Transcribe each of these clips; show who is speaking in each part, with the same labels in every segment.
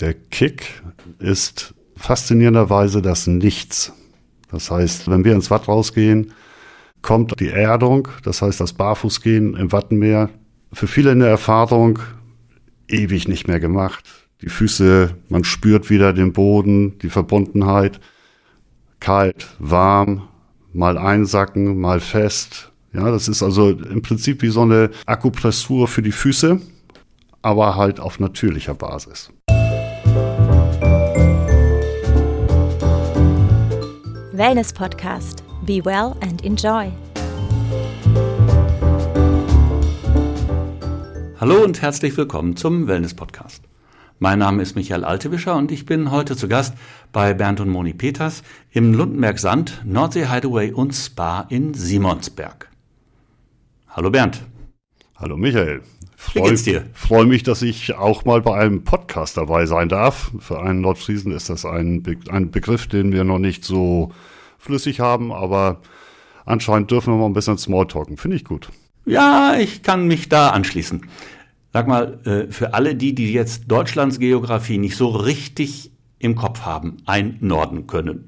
Speaker 1: Der Kick ist faszinierenderweise das Nichts. Das heißt, wenn wir ins Watt rausgehen, kommt die Erdung, das heißt das Barfußgehen im Wattenmeer. Für viele in der Erfahrung ewig nicht mehr gemacht. Die Füße, man spürt wieder den Boden, die Verbundenheit. Kalt, warm, mal einsacken, mal fest. Ja, das ist also im Prinzip wie so eine Akupressur für die Füße, aber halt auf natürlicher Basis.
Speaker 2: Wellness Podcast. Be well and enjoy.
Speaker 3: Hallo und herzlich willkommen zum Wellness Podcast. Mein Name ist Michael Altewischer und ich bin heute zu Gast bei Bernd und Moni Peters im Lundenberg Sand, Nordsee Hideaway und Spa in Simonsberg. Hallo Bernd.
Speaker 1: Hallo Michael.
Speaker 3: Wie geht's dir?
Speaker 1: Freue mich, dass ich auch mal bei einem Podcast dabei sein darf. Für einen Nordfriesen ist das ein, Be ein Begriff, den wir noch nicht so flüssig haben, aber anscheinend dürfen wir mal ein bisschen Smalltalken. Finde ich gut.
Speaker 3: Ja, ich kann mich da anschließen. Sag mal, äh, für alle die, die jetzt Deutschlands Geografie nicht so richtig im Kopf haben, einnorden können.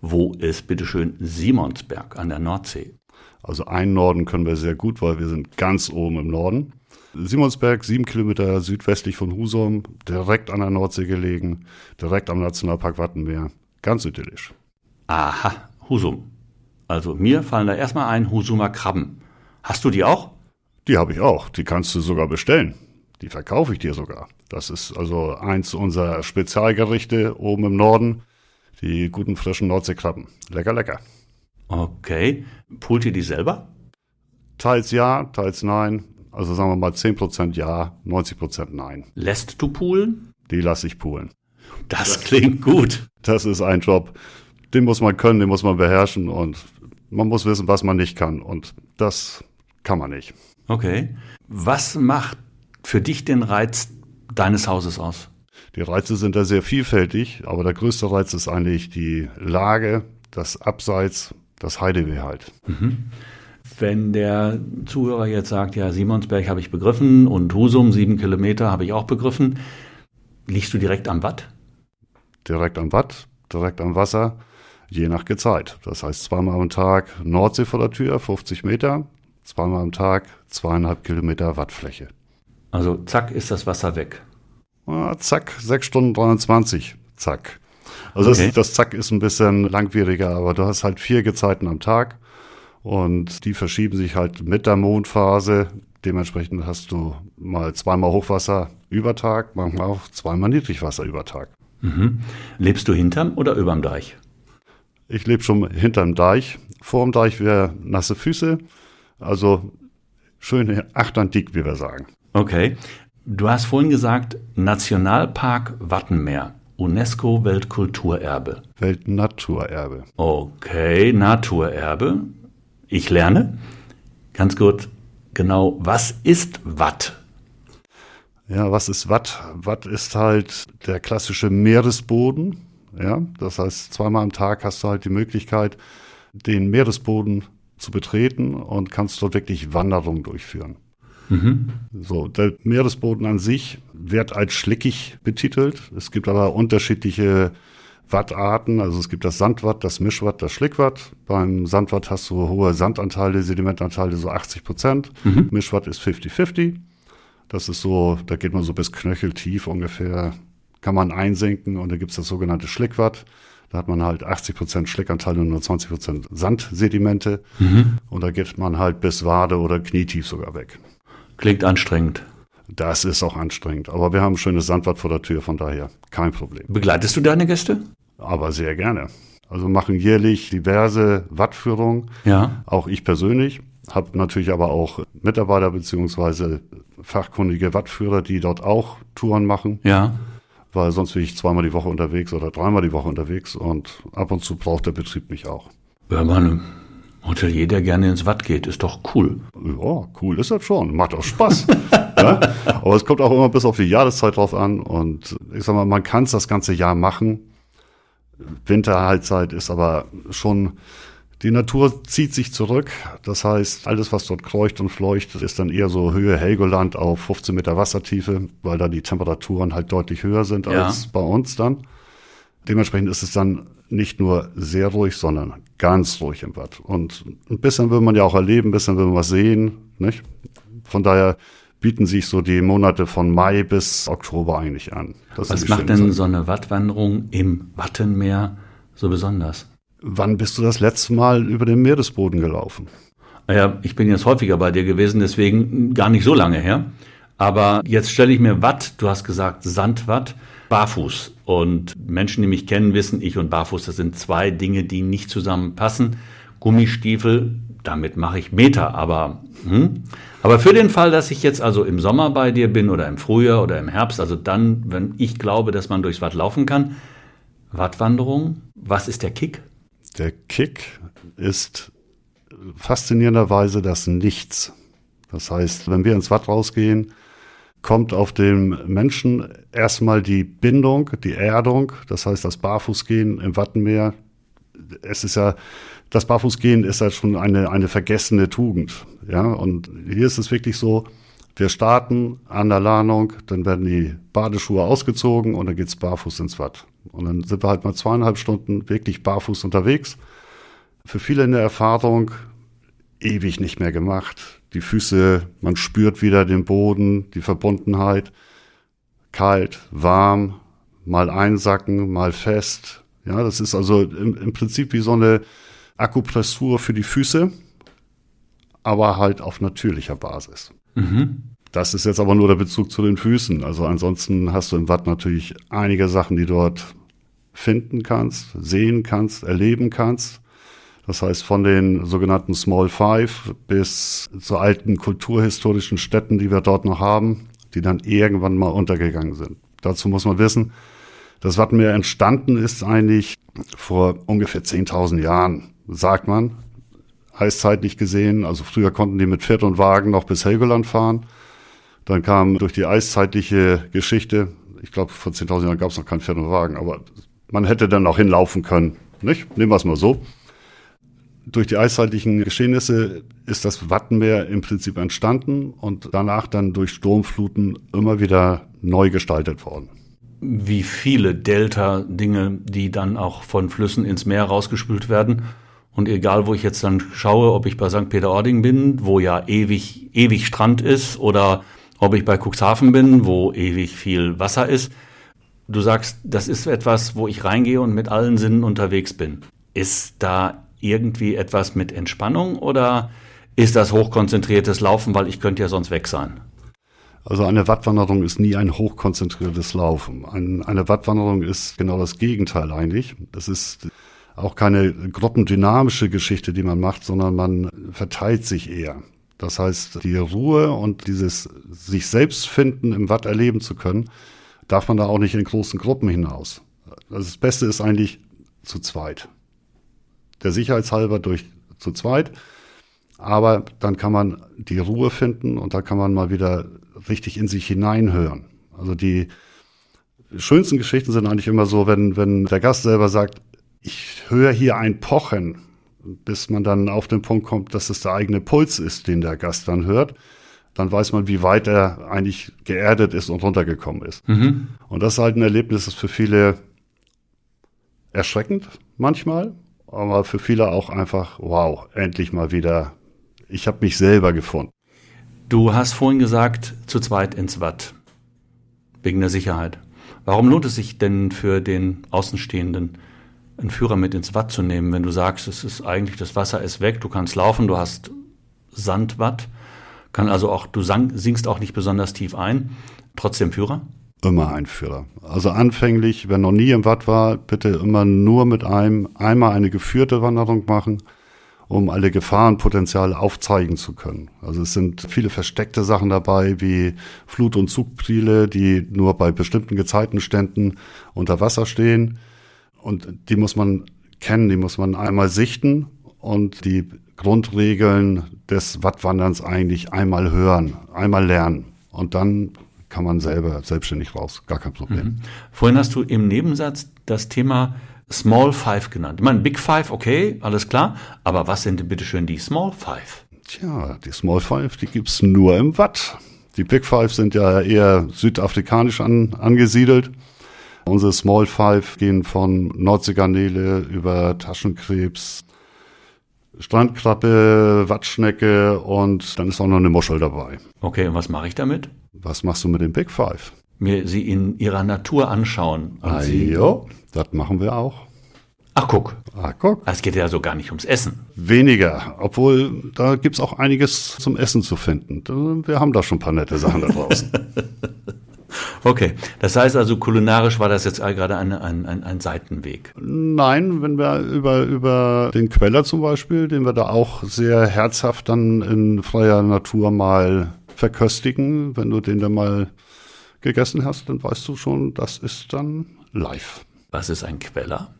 Speaker 3: Wo ist bitteschön Simonsberg an der Nordsee?
Speaker 1: Also einnorden können wir sehr gut, weil wir sind ganz oben im Norden. Simonsberg, sieben Kilometer südwestlich von Husum, direkt an der Nordsee gelegen, direkt am Nationalpark Wattenmeer. Ganz idyllisch.
Speaker 3: Aha, Husum. Also mir fallen da erstmal ein Husumer Krabben. Hast du die auch?
Speaker 1: Die habe ich auch. Die kannst du sogar bestellen. Die verkaufe ich dir sogar. Das ist also eins unserer Spezialgerichte oben im Norden. Die guten frischen Nordseekrabben. Lecker, lecker.
Speaker 3: Okay. Poolt ihr die selber?
Speaker 1: Teils ja, teils nein. Also sagen wir mal 10% ja, 90% nein.
Speaker 3: Lässt du poolen?
Speaker 1: Die lasse ich poolen.
Speaker 3: Das klingt gut.
Speaker 1: Das ist ein Job, den muss man können, den muss man beherrschen und man muss wissen, was man nicht kann. Und das kann man nicht.
Speaker 3: Okay. Was macht für dich den Reiz deines Hauses aus?
Speaker 1: Die Reize sind da sehr vielfältig, aber der größte Reiz ist eigentlich die Lage, das Abseits, das Heideweh halt.
Speaker 3: Mhm. Wenn der Zuhörer jetzt sagt, ja, Simonsberg habe ich begriffen und Husum, sieben Kilometer, habe ich auch begriffen, liegst du direkt am Watt?
Speaker 1: Direkt am Watt, direkt am Wasser, je nach Gezeit. Das heißt zweimal am Tag Nordsee vor der Tür, 50 Meter, zweimal am Tag zweieinhalb Kilometer Wattfläche.
Speaker 3: Also zack ist das Wasser weg.
Speaker 1: Ah, zack, sechs Stunden 23, zack. Also okay. das, das Zack ist ein bisschen langwieriger, aber du hast halt vier Gezeiten am Tag und die verschieben sich halt mit der Mondphase. Dementsprechend hast du mal zweimal Hochwasser über Tag, manchmal auch zweimal Niedrigwasser über Tag.
Speaker 3: Mhm. Lebst du hinterm oder überm Deich?
Speaker 1: Ich lebe schon hinterm Deich. Vorm Deich wäre nasse Füße. Also schön achtantik, wie wir sagen.
Speaker 3: Okay. Du hast vorhin gesagt, Nationalpark Wattenmeer. UNESCO Weltkulturerbe.
Speaker 1: Weltnaturerbe.
Speaker 3: Okay, Naturerbe. Ich lerne. Ganz gut, genau, was ist Watt?
Speaker 1: Ja, was ist Watt? Watt ist halt der klassische Meeresboden. Ja, das heißt, zweimal am Tag hast du halt die Möglichkeit, den Meeresboden zu betreten und kannst dort wirklich Wanderungen durchführen. Mhm. So, der Meeresboden an sich wird als schlickig betitelt. Es gibt aber unterschiedliche Wattarten. Also es gibt das Sandwatt, das Mischwatt, das Schlickwatt. Beim Sandwatt hast du hohe Sandanteile, Sedimentanteile, so 80 Prozent. Mhm. Mischwatt ist 50-50. Das ist so, da geht man so bis knöcheltief ungefähr, kann man einsenken und da gibt es das sogenannte Schlickwatt. Da hat man halt 80 Prozent Schleckanteile und nur 20 Prozent Sandsedimente. Mhm. Und da geht man halt bis Wade oder knietief sogar weg.
Speaker 3: Klingt anstrengend.
Speaker 1: Das ist auch anstrengend. Aber wir haben ein schönes Sandwad vor der Tür, von daher kein Problem.
Speaker 3: Begleitest du deine Gäste?
Speaker 1: Aber sehr gerne. Also machen jährlich diverse Wattführungen. Ja. Auch ich persönlich. Habe natürlich aber auch Mitarbeiter beziehungsweise fachkundige Wattführer, die dort auch Touren machen.
Speaker 3: Ja.
Speaker 1: Weil sonst bin ich zweimal die Woche unterwegs oder dreimal die Woche unterwegs und ab und zu braucht der Betrieb mich auch.
Speaker 3: Ja, Mann, Hotelier, der gerne ins Watt geht, ist doch cool.
Speaker 1: Ja, cool ist das schon. Macht auch Spaß. ja? Aber es kommt auch immer bis auf die Jahreszeit drauf an. Und ich sag mal, man kann es das ganze Jahr machen. Winterhaltzeit ist aber schon Die Natur zieht sich zurück. Das heißt, alles, was dort kreucht und fleucht, ist dann eher so Höhe Helgoland auf 15 Meter Wassertiefe, weil da die Temperaturen halt deutlich höher sind ja. als bei uns dann. Dementsprechend ist es dann nicht nur sehr ruhig, sondern ganz ruhig im Watt. Und ein bisschen will man ja auch erleben, ein bisschen will man was sehen. Nicht? Von daher bieten sich so die Monate von Mai bis Oktober eigentlich an.
Speaker 3: Das was macht denn so eine Wattwanderung im Wattenmeer so besonders?
Speaker 1: Wann bist du das letzte Mal über den Meeresboden gelaufen?
Speaker 3: Naja, ich bin jetzt häufiger bei dir gewesen, deswegen gar nicht so lange her. Aber jetzt stelle ich mir Watt, du hast gesagt Sandwatt, barfuß. Und Menschen, die mich kennen, wissen, ich und barfuß, das sind zwei Dinge, die nicht zusammenpassen. Gummistiefel, damit mache ich Meter, aber, hm? aber für den Fall, dass ich jetzt also im Sommer bei dir bin oder im Frühjahr oder im Herbst, also dann, wenn ich glaube, dass man durchs Watt laufen kann, Wattwanderung, was ist der Kick?
Speaker 1: Der Kick ist faszinierenderweise das Nichts. Das heißt, wenn wir ins Watt rausgehen, kommt auf den Menschen erstmal die Bindung, die Erdung, das heißt das Barfußgehen im Wattenmeer. Es ist ja, das Barfußgehen ist ja schon eine, eine vergessene Tugend. Ja, und hier ist es wirklich so, wir starten an der Lahnung, dann werden die Badeschuhe ausgezogen und dann geht's barfuß ins Watt. Und dann sind wir halt mal zweieinhalb Stunden wirklich barfuß unterwegs. Für viele in der Erfahrung ewig nicht mehr gemacht. Die Füße, man spürt wieder den Boden, die Verbundenheit. Kalt, warm, mal einsacken, mal fest. Ja, das ist also im, im Prinzip wie so eine Akupressur für die Füße, aber halt auf natürlicher Basis. Mhm. Das ist jetzt aber nur der Bezug zu den Füßen. Also ansonsten hast du im Watt natürlich einige Sachen, die dort finden kannst, sehen kannst, erleben kannst. Das heißt, von den sogenannten Small Five bis zu alten kulturhistorischen Städten, die wir dort noch haben, die dann irgendwann mal untergegangen sind. Dazu muss man wissen, das Wattenmeer entstanden ist eigentlich vor ungefähr 10.000 Jahren, sagt man, eiszeitlich gesehen. Also früher konnten die mit Pferd und Wagen noch bis Helgoland fahren. Dann kam durch die eiszeitliche Geschichte, ich glaube, vor 10.000 Jahren gab es noch kein Pferd und Wagen, aber man hätte dann auch hinlaufen können. Nicht? Nehmen wir es mal so. Durch die eiszeitlichen Geschehnisse ist das Wattenmeer im Prinzip entstanden und danach dann durch Sturmfluten immer wieder neu gestaltet worden.
Speaker 3: Wie viele Delta-Dinge, die dann auch von Flüssen ins Meer rausgespült werden. Und egal, wo ich jetzt dann schaue, ob ich bei St. Peter-Ording bin, wo ja ewig, ewig Strand ist, oder ob ich bei Cuxhaven bin, wo ewig viel Wasser ist, Du sagst, das ist etwas, wo ich reingehe und mit allen Sinnen unterwegs bin. Ist da irgendwie etwas mit Entspannung oder ist das hochkonzentriertes Laufen, weil ich könnte ja sonst weg sein?
Speaker 1: Also eine Wattwanderung ist nie ein hochkonzentriertes Laufen. Ein, eine Wattwanderung ist genau das Gegenteil eigentlich. Das ist auch keine gruppendynamische Geschichte, die man macht, sondern man verteilt sich eher. Das heißt, die Ruhe und dieses sich selbst finden, im Watt erleben zu können, darf man da auch nicht in großen Gruppen hinaus. Also das Beste ist eigentlich zu zweit. Der Sicherheitshalber durch zu zweit. Aber dann kann man die Ruhe finden und da kann man mal wieder richtig in sich hineinhören. Also die schönsten Geschichten sind eigentlich immer so, wenn, wenn der Gast selber sagt, ich höre hier ein Pochen, bis man dann auf den Punkt kommt, dass es der eigene Puls ist, den der Gast dann hört dann weiß man, wie weit er eigentlich geerdet ist und runtergekommen ist. Mhm. Und das ist halt ein Erlebnis, das für viele erschreckend manchmal, aber für viele auch einfach, wow, endlich mal wieder, ich habe mich selber gefunden.
Speaker 3: Du hast vorhin gesagt, zu zweit ins Watt, wegen der Sicherheit. Warum lohnt es sich denn für den Außenstehenden, einen Führer mit ins Watt zu nehmen, wenn du sagst, es ist eigentlich, das Wasser ist weg, du kannst laufen, du hast Sandwatt? Kann also auch, du sang, singst auch nicht besonders tief ein, trotzdem Führer?
Speaker 1: Immer ein Führer. Also anfänglich, wer noch nie im Watt war, bitte immer nur mit einem, einmal eine geführte Wanderung machen, um alle Gefahrenpotenziale aufzeigen zu können. Also es sind viele versteckte Sachen dabei, wie Flut- und Zugpriele, die nur bei bestimmten Gezeitenständen unter Wasser stehen. Und die muss man kennen, die muss man einmal sichten und die Grundregeln des Wattwanderns eigentlich einmal hören, einmal lernen und dann kann man selber selbstständig raus, gar kein Problem. Mhm.
Speaker 3: Vorhin hast du im Nebensatz das Thema Small Five genannt. Ich meine, Big Five, okay, alles klar. Aber was sind denn bitte schön die Small Five?
Speaker 1: Tja, die Small Five, die gibt's nur im Watt. Die Big Five sind ja eher südafrikanisch an, angesiedelt. Unsere Small Five gehen von Nordseegarnele über Taschenkrebs, Strandkrabbe, Wattschnecke und dann ist auch noch eine Muschel dabei.
Speaker 3: Okay, und was mache ich damit?
Speaker 1: Was machst du mit den Big Five?
Speaker 3: Mir sie in ihrer Natur anschauen.
Speaker 1: Ah, jo, das machen wir auch.
Speaker 3: Ach, guck.
Speaker 1: Ah, guck.
Speaker 3: Es geht ja so gar nicht ums Essen.
Speaker 1: Weniger, obwohl da gibt's auch einiges zum Essen zu finden. Wir haben da schon ein paar nette Sachen da draußen.
Speaker 3: Okay, das heißt also, kulinarisch war das jetzt gerade ein, ein, ein, ein Seitenweg.
Speaker 1: Nein, wenn wir über, über den Queller zum Beispiel, den wir da auch sehr herzhaft dann in freier Natur mal verköstigen, wenn du den dann mal gegessen hast, dann weißt du schon, das ist dann live.
Speaker 3: Was ist ein Queller?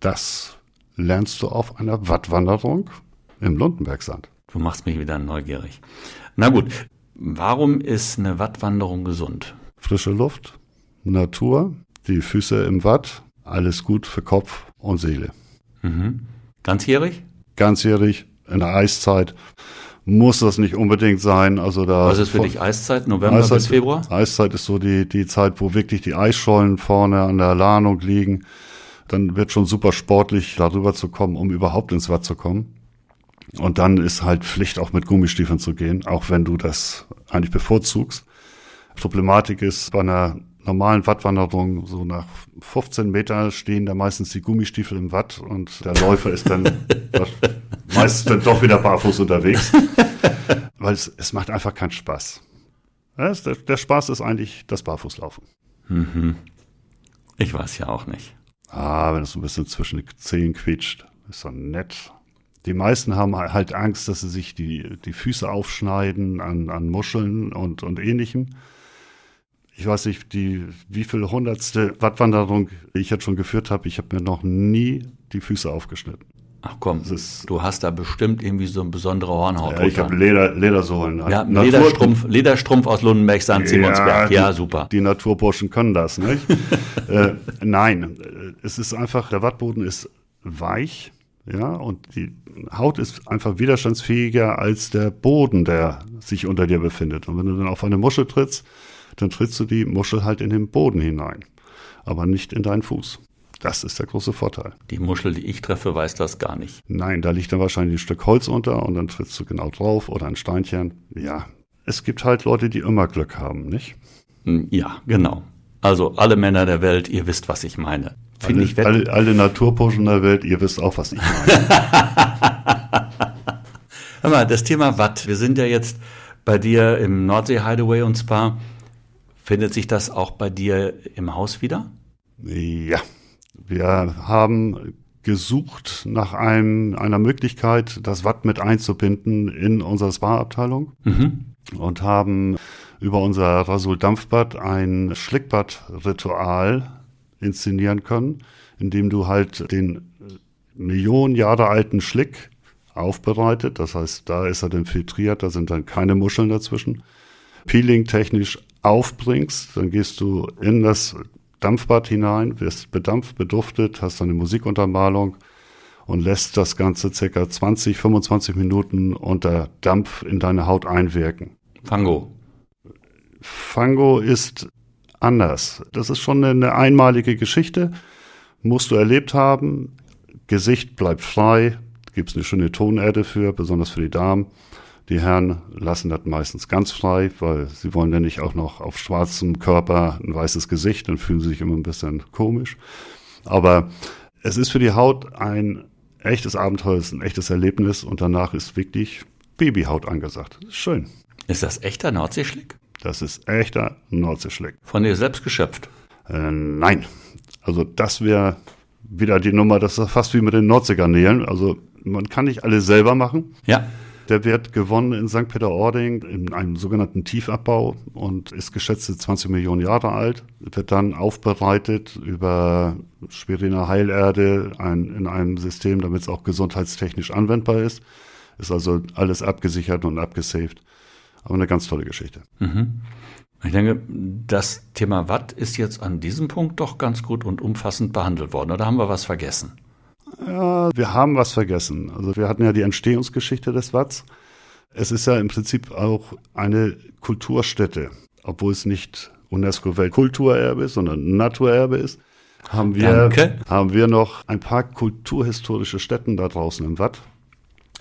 Speaker 1: Das lernst du auf einer Wattwanderung im Lundenbergsand.
Speaker 3: Du machst mich wieder neugierig. Na gut, warum ist eine Wattwanderung gesund?
Speaker 1: Frische Luft, Natur, die Füße im Watt, alles gut für Kopf und Seele.
Speaker 3: Mhm. Ganzjährig?
Speaker 1: Ganzjährig, in der Eiszeit muss das nicht unbedingt sein. Also da
Speaker 3: Was ist für dich Eiszeit? November
Speaker 1: Eiszeit,
Speaker 3: bis Februar?
Speaker 1: Eiszeit ist so die, die Zeit, wo wirklich die Eisschollen vorne an der Lahnung liegen. Dann wird schon super sportlich, darüber zu kommen, um überhaupt ins Watt zu kommen. Und dann ist halt Pflicht, auch mit Gummistiefeln zu gehen, auch wenn du das eigentlich bevorzugst. Problematik ist bei einer normalen Wattwanderung, so nach 15 Meter stehen da meistens die Gummistiefel im Watt und der Läufer ist dann meistens dann doch wieder barfuß unterwegs, weil es, es macht einfach keinen Spaß. Ja, der, der, Spaß ist eigentlich das Barfußlaufen.
Speaker 3: Mhm. Ich weiß ja auch nicht.
Speaker 1: Ah, wenn es so ein bisschen zwischen den Zehen quietscht, ist so nett. Die meisten haben halt Angst, dass sie sich die, die Füße aufschneiden an, an Muscheln und, und ähnlichem. Ich weiß nicht, die, wie viel hundertste Wattwanderung ich jetzt schon geführt habe. Ich habe mir noch nie die Füße aufgeschnitten.
Speaker 3: Ach komm, du hast da bestimmt irgendwie so eine besondere Hornhaut.
Speaker 1: Ja, ich habe Leder, Ledersohlen.
Speaker 3: Ja, Lederstrumpf, Lederstrumpf aus Lundenberg, St. Simonsberg. Ja,
Speaker 1: die,
Speaker 3: super.
Speaker 1: Die Naturburschen können das, nicht? äh, nein, es ist einfach, der Wattboden ist weich, ja, und die Haut ist einfach widerstandsfähiger als der Boden, der sich unter dir befindet. Und wenn du dann auf eine Muschel trittst, dann trittst du die Muschel halt in den Boden hinein, aber nicht in deinen Fuß. Das ist der große Vorteil.
Speaker 3: Die Muschel, die ich treffe, weiß das gar nicht.
Speaker 1: Nein, da liegt dann wahrscheinlich ein Stück Holz unter und dann trittst du genau drauf oder ein Steinchen. Ja, es gibt halt Leute, die immer Glück haben, nicht?
Speaker 3: Hm, ja, genau. Also alle Männer der Welt, ihr wisst, was ich meine.
Speaker 1: Finde ich alle, alle Naturburschen der Welt, ihr wisst auch, was ich meine.
Speaker 3: Hör mal, das Thema Watt. Wir sind ja jetzt bei dir im Nordsee Hideaway und Spa. Findet sich das auch bei dir im Haus wieder?
Speaker 1: Ja, wir haben gesucht nach einem, einer Möglichkeit, das Watt mit einzubinden in unsere Spa-Abteilung mhm. und haben über unser Rasul Dampfbad ein Schlickbad-Ritual inszenieren können, indem du halt den Millionen Jahre alten Schlick aufbereitet, das heißt, da ist er dann filtriert, da sind dann keine Muscheln dazwischen, peeling-technisch aufbringst, dann gehst du in das Dampfbad hinein, wirst bedampft, beduftet, hast eine Musikuntermalung und lässt das Ganze circa 20, 25 Minuten unter Dampf in deine Haut einwirken.
Speaker 3: Fango.
Speaker 1: Fango ist anders. Das ist schon eine einmalige Geschichte. Musst du erlebt haben. Gesicht bleibt frei. Gibt es eine schöne Tonerde für, besonders für die Damen. Die Herren lassen das meistens ganz frei, weil sie wollen ja nicht auch noch auf schwarzem Körper ein weißes Gesicht, dann fühlen sie sich immer ein bisschen komisch. Aber es ist für die Haut ein echtes Abenteuer, ist ein echtes Erlebnis und danach ist wirklich Babyhaut angesagt. schön.
Speaker 3: Ist das echter Nordseeschlick?
Speaker 1: Das ist echter Nordseeschlick.
Speaker 3: Von dir selbst geschöpft?
Speaker 1: Äh, nein. Also das wäre wieder die Nummer, das ist fast wie mit den Nordseegarnelen. Also man kann nicht alles selber machen.
Speaker 3: Ja.
Speaker 1: Der wird gewonnen in St. Peter-Ording in einem sogenannten Tiefabbau und ist geschätzte 20 Millionen Jahre alt. Wird dann aufbereitet über Schweriner Heilerde ein, in einem System, damit es auch gesundheitstechnisch anwendbar ist. Ist also alles abgesichert und abgesaved. Aber eine ganz tolle Geschichte.
Speaker 3: Mhm. Ich denke, das Thema Watt ist jetzt an diesem Punkt doch ganz gut und umfassend behandelt worden. Oder haben wir was vergessen?
Speaker 1: Ja, wir haben was vergessen. Also wir hatten ja die Entstehungsgeschichte des Watts. Es ist ja im Prinzip auch eine Kulturstätte, obwohl es nicht UNESCO-Weltkulturerbe ist, sondern Naturerbe ist. Haben wir, Danke. haben wir noch ein paar kulturhistorische Stätten da draußen im Watt.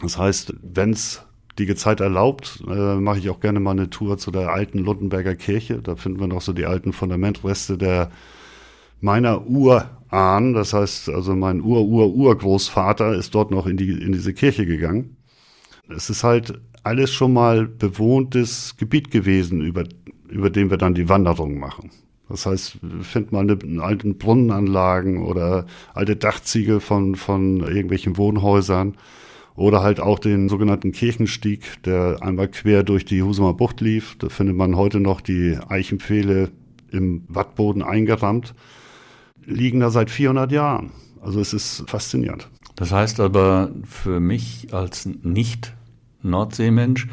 Speaker 1: Das heißt, wenn es die Zeit erlaubt, äh, mache ich auch gerne mal eine Tour zu der alten Lundenberger Kirche. Da finden wir noch so die alten Fundamentreste der meiner Urahn. Das heißt, also mein Ur-Ur-Urgroßvater ist dort noch in, die, in diese Kirche gegangen. Es ist halt alles schon mal bewohntes Gebiet gewesen, über, über dem wir dann die Wanderung machen. Das heißt, findet man eine, alten Brunnenanlagen oder alte Dachziegel von, von irgendwelchen Wohnhäusern oder halt auch den sogenannten Kirchenstieg, der einmal quer durch die Husumer Bucht lief. Da findet man heute noch die Eichenpfähle im Wattboden eingerammt. Liegen da seit 400 Jahren. Also es ist faszinierend.
Speaker 3: Das heißt aber für mich als Nicht-Nordseemensch,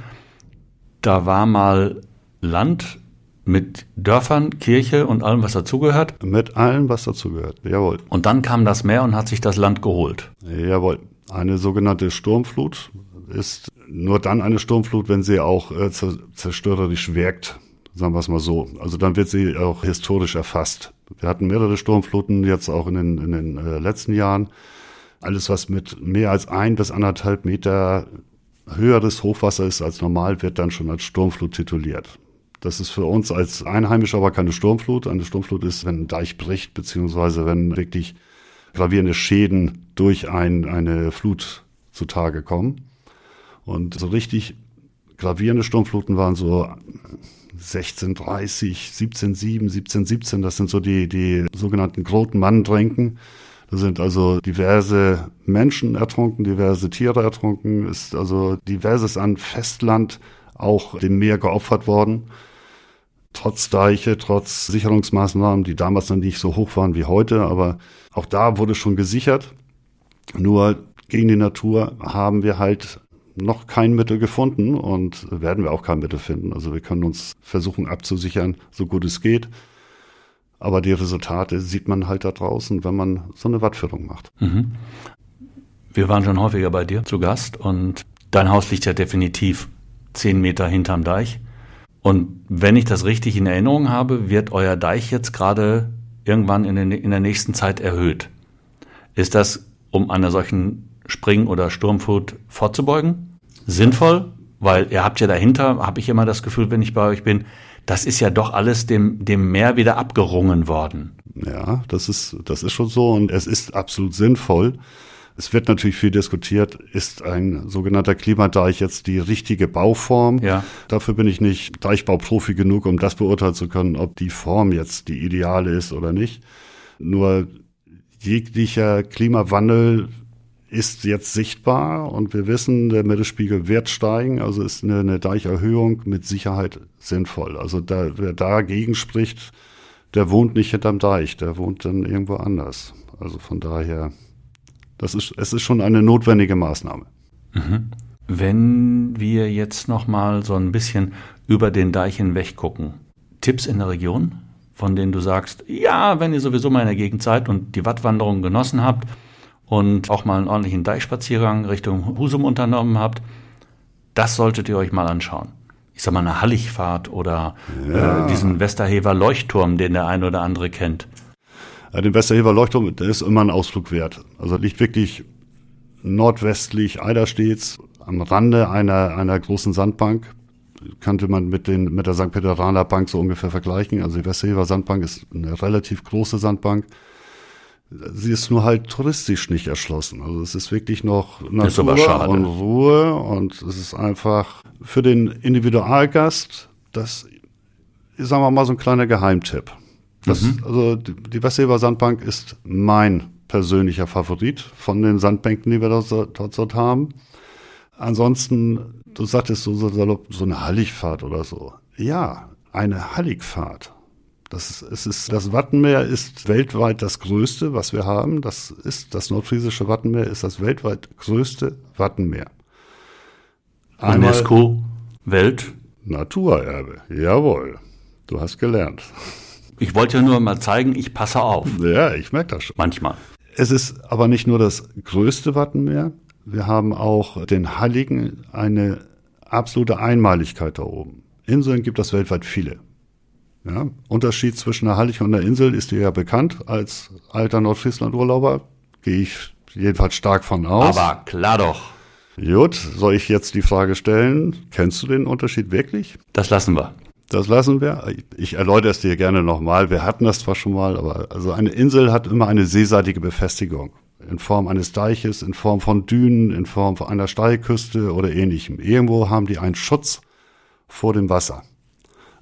Speaker 3: da war mal Land mit Dörfern, Kirche und allem, was dazugehört?
Speaker 1: Mit allem, was dazugehört, jawohl.
Speaker 3: Und dann kam das Meer und hat sich das Land geholt?
Speaker 1: Jawohl. Eine sogenannte Sturmflut ist nur dann eine Sturmflut, wenn sie auch äh, zerstörerisch wirkt, sagen wir es mal so. Also dann wird sie auch historisch erfasst. Wir hatten mehrere Sturmfluten jetzt auch in den, in den äh, letzten Jahren. Alles, was mit mehr als ein bis anderthalb Meter höheres Hochwasser ist als normal, wird dann schon als Sturmflut tituliert. Das ist für uns als Einheimischer aber keine Sturmflut. Eine Sturmflut ist, wenn ein Deich bricht, beziehungsweise wenn wirklich gravierende Schäden durch ein, eine Flut zutage kommen. Und so richtig gravierende Sturmfluten waren so 1630, 1707, 1717. Das sind so die, die sogenannten Groten-Mann-Dränken. Da sind also diverse Menschen ertrunken, diverse Tiere ertrunken, ist also diverses an Festland auch dem Meer geopfert worden trotz Deiche, trotz Sicherungsmaßnahmen, die damals noch nicht so hoch waren wie heute, aber auch da wurde schon gesichert. Nur gegen die Natur haben wir halt noch kein Mittel gefunden und werden wir auch kein Mittel finden. Also wir können uns versuchen abzusichern, so gut es geht. Aber die Resultate sieht man halt da draußen, wenn man so eine Wattführung macht. Mhm.
Speaker 3: Wir waren schon häufiger bei dir zu Gast und dein Haus liegt ja definitiv zehn Meter hinterm Deich. Und wenn ich das richtig in Erinnerung habe, wird euer Deich jetzt gerade irgendwann in, den, in der nächsten Zeit erhöht. Ist das, um einer solchen Spring- oder Sturmflut vorzubeugen, sinnvoll? Weil ihr habt ja dahinter, habe ich immer das Gefühl, wenn ich bei euch bin, das ist ja doch alles dem, dem Meer wieder abgerungen worden.
Speaker 1: Ja, das ist, das ist schon so und es ist absolut sinnvoll. Es wird natürlich viel diskutiert, ist ein sogenannter Klimadeich jetzt die richtige Bauform? Ja. Dafür bin ich nicht Deichbauprofi genug, um das beurteilen zu können, ob die Form jetzt die ideale ist oder nicht. Nur jeglicher Klimawandel ist jetzt sichtbar und wir wissen, der Mittelspiegel wird steigen, also ist eine, eine Deicherhöhung mit Sicherheit sinnvoll. Also da, wer dagegen spricht, der wohnt nicht hinterm Deich, der wohnt dann irgendwo anders. Also von daher das ist, es ist schon eine notwendige Maßnahme.
Speaker 3: Mhm. Wenn wir jetzt noch mal so ein bisschen über den Deich hinweg gucken, Tipps in der Region, von denen du sagst, ja, wenn ihr sowieso mal in der Gegend seid und die Wattwanderung genossen habt und auch mal einen ordentlichen Deichspaziergang Richtung Husum unternommen habt, das solltet ihr euch mal anschauen. Ich sag mal eine Halligfahrt oder ja. äh, diesen Westerhever Leuchtturm, den der ein oder andere kennt.
Speaker 1: Den Westerhever Leuchtturm, der ist immer ein Ausflug wert. Also liegt wirklich nordwestlich Eiderstets am Rande einer, einer großen Sandbank. Kannte man mit, den, mit der St. Peteraner Bank so ungefähr vergleichen. Also die Westerhever Sandbank ist eine relativ große Sandbank. Sie ist nur halt touristisch nicht erschlossen. Also es ist wirklich noch Natur und Ruhe und es ist einfach für den Individualgast, das ist, sagen wir mal, so ein kleiner Geheimtipp. Das, mhm. Also die, Westseber Sandbank ist mein persönlicher Favorit von den Sandbänken, die wir dort, dort, dort haben. Ansonsten, du sagtest so, so, so eine Halligfahrt oder so. Ja, eine Halligfahrt. Das, es ist, das Wattenmeer ist weltweit das größte, was wir haben. Das ist, das nordfriesische Wattenmeer ist das weltweit größte Wattenmeer.
Speaker 3: UNESCO Welt
Speaker 1: Naturerbe, jawohl. Du hast gelernt.
Speaker 3: Ich wollte ja nur mal zeigen, ich passe auf.
Speaker 1: Ja, ich merke das schon.
Speaker 3: Manchmal.
Speaker 1: Es ist aber nicht nur das größte Wattenmeer. Wir haben auch den Halligen eine absolute Einmaligkeit da oben. Inseln gibt es weltweit viele. Ja, Unterschied zwischen der Hallig und der Insel ist dir ja bekannt. Als alter Nordfriesland-Urlauber gehe ich jedenfalls stark von aus.
Speaker 3: Aber klar doch.
Speaker 1: Gut, soll ich jetzt die Frage stellen, kennst du den Unterschied wirklich?
Speaker 3: Das lassen wir.
Speaker 1: Das lassen wir. Ich erläutere es dir gerne nochmal. Wir hatten das zwar schon mal, aber also eine Insel hat immer eine seeseitige Befestigung. In Form eines Deiches, in Form von Dünen, in Form von einer Steilküste oder ähnlichem. Irgendwo haben die einen Schutz vor dem Wasser.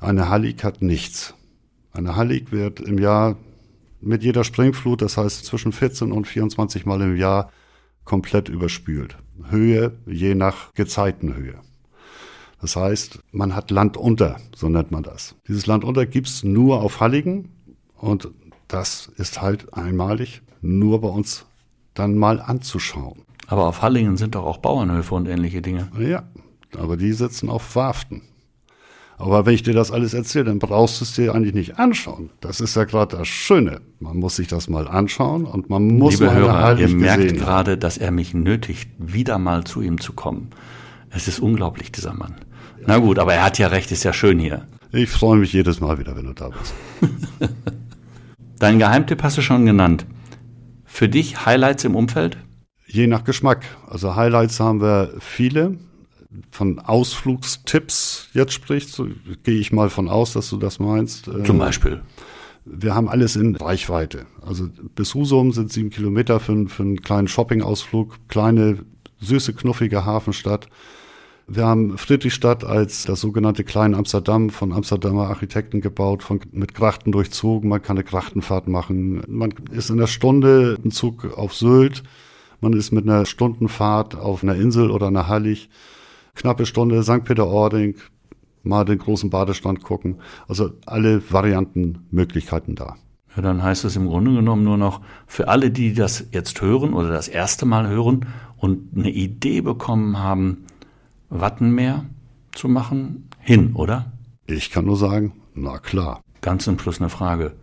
Speaker 1: Eine Hallig hat nichts. Eine Hallig wird im Jahr mit jeder Springflut, das heißt zwischen 14 und 24 Mal im Jahr, komplett überspült. Höhe je nach Gezeitenhöhe. Das heißt, man hat Land unter, so nennt man das. Dieses Land unter gibt's nur auf Halligen und das ist halt einmalig nur bei uns dann mal anzuschauen.
Speaker 3: Aber auf Halligen sind doch auch Bauernhöfe und ähnliche Dinge.
Speaker 1: Ja, aber die sitzen auf Warften. Aber wenn ich dir das alles erzähle, dann brauchst du es dir eigentlich nicht anschauen. Das ist ja gerade das Schöne. Man muss sich das mal anschauen und man muss
Speaker 3: Liebe
Speaker 1: mal
Speaker 3: Hörer, ihr merkt gerade, dass er mich nötigt, wieder mal zu ihm zu kommen. Es ist unglaublich, dieser Mann. Na gut, aber er hat ja recht, ist ja schön hier.
Speaker 1: Ich freue mich jedes Mal wieder, wenn du da bist.
Speaker 3: Dein Geheimtipp hast du schon genannt. Für dich Highlights im Umfeld?
Speaker 1: Je nach Geschmack. Also Highlights haben wir viele. Von Ausflugstipps jetzt sprichst, so gehe ich mal von aus, dass du das meinst. Äh,
Speaker 3: Zum Beispiel.
Speaker 1: Wir haben alles in Reichweite. Also bis Husum sind sieben Kilometer für, einen- für einen kleinen Shoppingausflug, kleine, süße, knuffige Hafenstadt. Wir haben Friedrichstadt als das sogenannte Klein Amsterdam von Amsterdamer Architekten gebaut, von, mit Grachten durchzogen. Man kann eine Grachtenfahrt machen. Man ist in einer Stunde im Zug auf Sylt. Man ist mit einer Stundenfahrt auf einer Insel oder einer Hallig. Knappe Stunde St. Peter-Ording, mal den großen Badestrand gucken. Also alle Varianten, Möglichkeiten da.
Speaker 3: Ja, dann heißt es im Grunde genommen nur noch, für alle, die das jetzt hören oder das erste Mal hören und eine Idee bekommen haben, Wattenmeer zu machen, hin, oder?
Speaker 1: Ich kann nur sagen, na klar.
Speaker 3: Ganz zum Schluss eine Frage.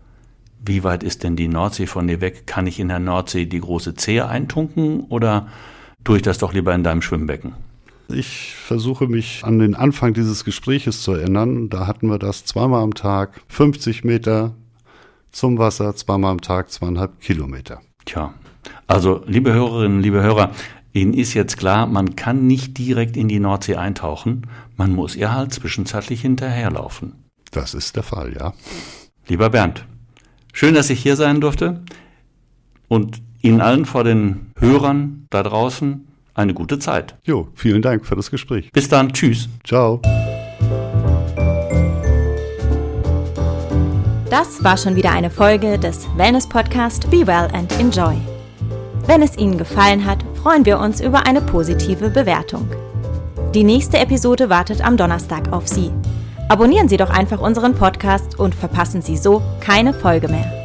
Speaker 3: Wie weit ist denn die Nordsee von dir weg? Kann ich in der Nordsee die große Zehe eintunken oder tue ich das doch lieber in deinem Schwimmbecken?
Speaker 1: Ich versuche mich an den Anfang dieses Gespräches zu erinnern. Da hatten wir das zweimal am Tag, 50 Meter zum Wasser, zweimal am Tag, zweieinhalb Kilometer.
Speaker 3: Tja, also liebe Hörerinnen, liebe Hörer, Ihnen ist jetzt klar, man kann nicht direkt in die Nordsee eintauchen, man muss ihr halt zwischenzeitlich hinterherlaufen.
Speaker 1: Das ist der Fall, ja.
Speaker 3: Lieber Bernd, schön, dass ich hier sein durfte und Ihnen allen vor den Hörern da draußen eine gute Zeit.
Speaker 1: Jo, vielen Dank für das Gespräch.
Speaker 3: Bis dann, tschüss.
Speaker 1: Ciao.
Speaker 2: Das war schon wieder eine Folge des Wellness Podcast Be Well and Enjoy. Wenn es Ihnen gefallen hat, freuen wir uns über eine positive Bewertung. Die nächste Episode wartet am Donnerstag auf Sie. Abonnieren Sie doch einfach unseren Podcast und verpassen Sie so keine Folge mehr.